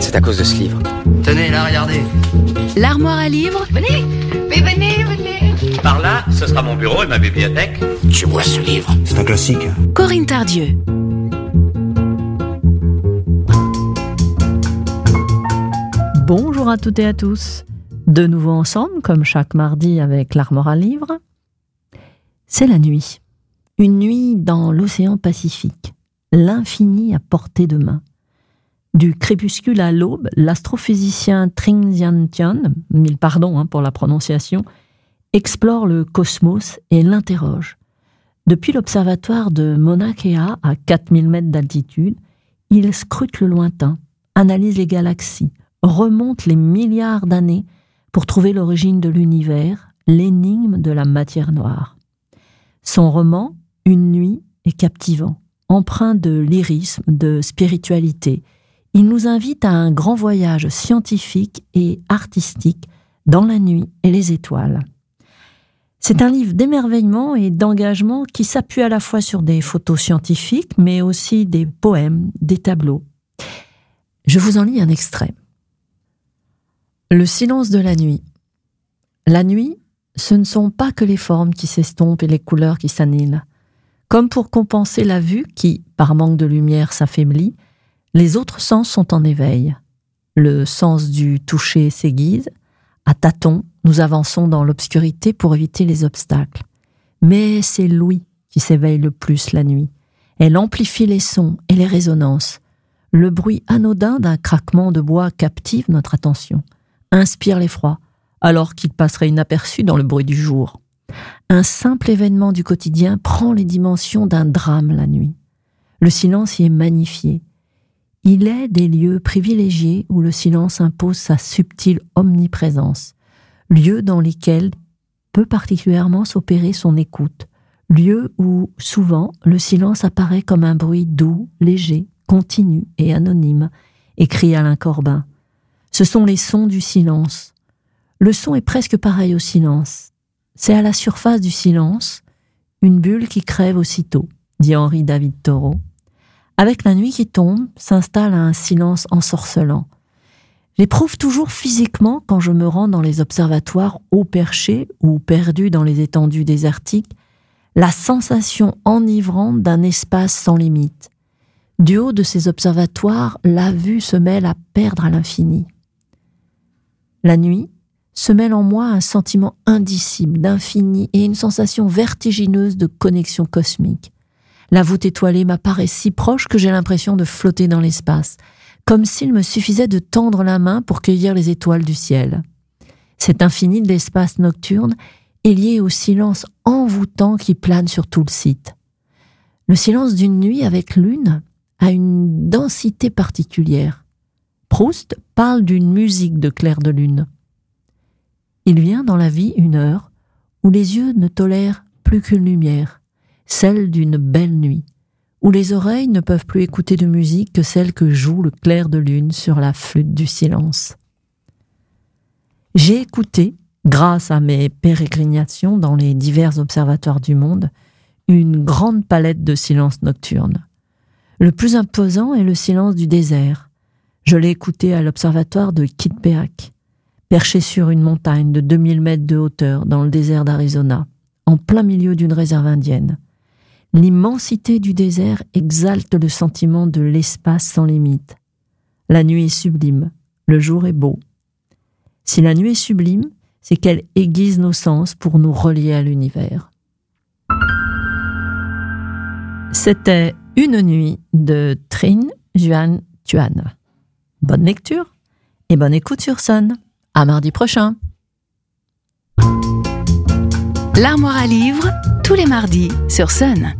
C'est à cause de ce livre. Tenez, là, regardez. L'armoire à livres Venez, mais venez, venez. Par là, ce sera mon bureau et ma bibliothèque. Tu vois ce livre? C'est un classique. Corinne Tardieu. Bonjour à toutes et à tous. De nouveau ensemble, comme chaque mardi avec l'Armoire à livres. C'est la nuit. Une nuit dans l'océan Pacifique. L'infini à portée de main. Du crépuscule à l'aube, l'astrophysicien Tring Tian, mille pardons hein, pour la prononciation, explore le cosmos et l'interroge. Depuis l'observatoire de Mauna à 4000 mètres d'altitude, il scrute le lointain, analyse les galaxies, remonte les milliards d'années pour trouver l'origine de l'univers, l'énigme de la matière noire. Son roman, Une nuit, est captivant, empreint de lyrisme, de spiritualité. Il nous invite à un grand voyage scientifique et artistique dans la nuit et les étoiles. C'est un livre d'émerveillement et d'engagement qui s'appuie à la fois sur des photos scientifiques, mais aussi des poèmes, des tableaux. Je vous en lis un extrait. Le silence de la nuit. La nuit, ce ne sont pas que les formes qui s'estompent et les couleurs qui s'annihilent. Comme pour compenser la vue qui, par manque de lumière, s'affaiblit, les autres sens sont en éveil. Le sens du toucher s'aiguise. À tâtons, nous avançons dans l'obscurité pour éviter les obstacles. Mais c'est l'ouïe qui s'éveille le plus la nuit. Elle amplifie les sons et les résonances. Le bruit anodin d'un craquement de bois captive notre attention inspire l'effroi, alors qu'il passerait inaperçu dans le bruit du jour. Un simple événement du quotidien prend les dimensions d'un drame la nuit. Le silence y est magnifié. Il est des lieux privilégiés où le silence impose sa subtile omniprésence, lieux dans lesquels peut particulièrement s'opérer son écoute, lieux où souvent le silence apparaît comme un bruit doux, léger, continu et anonyme, écrit Alain Corbin. Ce sont les sons du silence. Le son est presque pareil au silence. C'est à la surface du silence, une bulle qui crève aussitôt, dit Henri David Thoreau. Avec la nuit qui tombe, s'installe un silence ensorcelant. J'éprouve toujours physiquement, quand je me rends dans les observatoires haut perchés ou perdus dans les étendues désertiques, la sensation enivrante d'un espace sans limite. Du haut de ces observatoires, la vue se mêle à perdre à l'infini. La nuit se mêle en moi un sentiment indicible d'infini et une sensation vertigineuse de connexion cosmique. La voûte étoilée m'apparaît si proche que j'ai l'impression de flotter dans l'espace, comme s'il me suffisait de tendre la main pour cueillir les étoiles du ciel. Cet infini de l'espace nocturne est lié au silence envoûtant qui plane sur tout le site. Le silence d'une nuit avec lune a une densité particulière. Proust parle d'une musique de clair de lune. Il vient dans la vie une heure où les yeux ne tolèrent plus qu'une lumière, celle d'une belle nuit, où les oreilles ne peuvent plus écouter de musique que celle que joue le clair de lune sur la flûte du silence. J'ai écouté, grâce à mes pérégrinations dans les divers observatoires du monde, une grande palette de silences nocturnes. Le plus imposant est le silence du désert, je l'ai écouté à l'observatoire de Kitpeak, perché sur une montagne de 2000 mètres de hauteur dans le désert d'Arizona, en plein milieu d'une réserve indienne. L'immensité du désert exalte le sentiment de l'espace sans limite. La nuit est sublime, le jour est beau. Si la nuit est sublime, c'est qu'elle aiguise nos sens pour nous relier à l'univers. C'était Une nuit de Trin Juan Tuan. Bonne lecture et bonne écoute sur Sun. À mardi prochain. L'armoire à livres, tous les mardis sur Sun.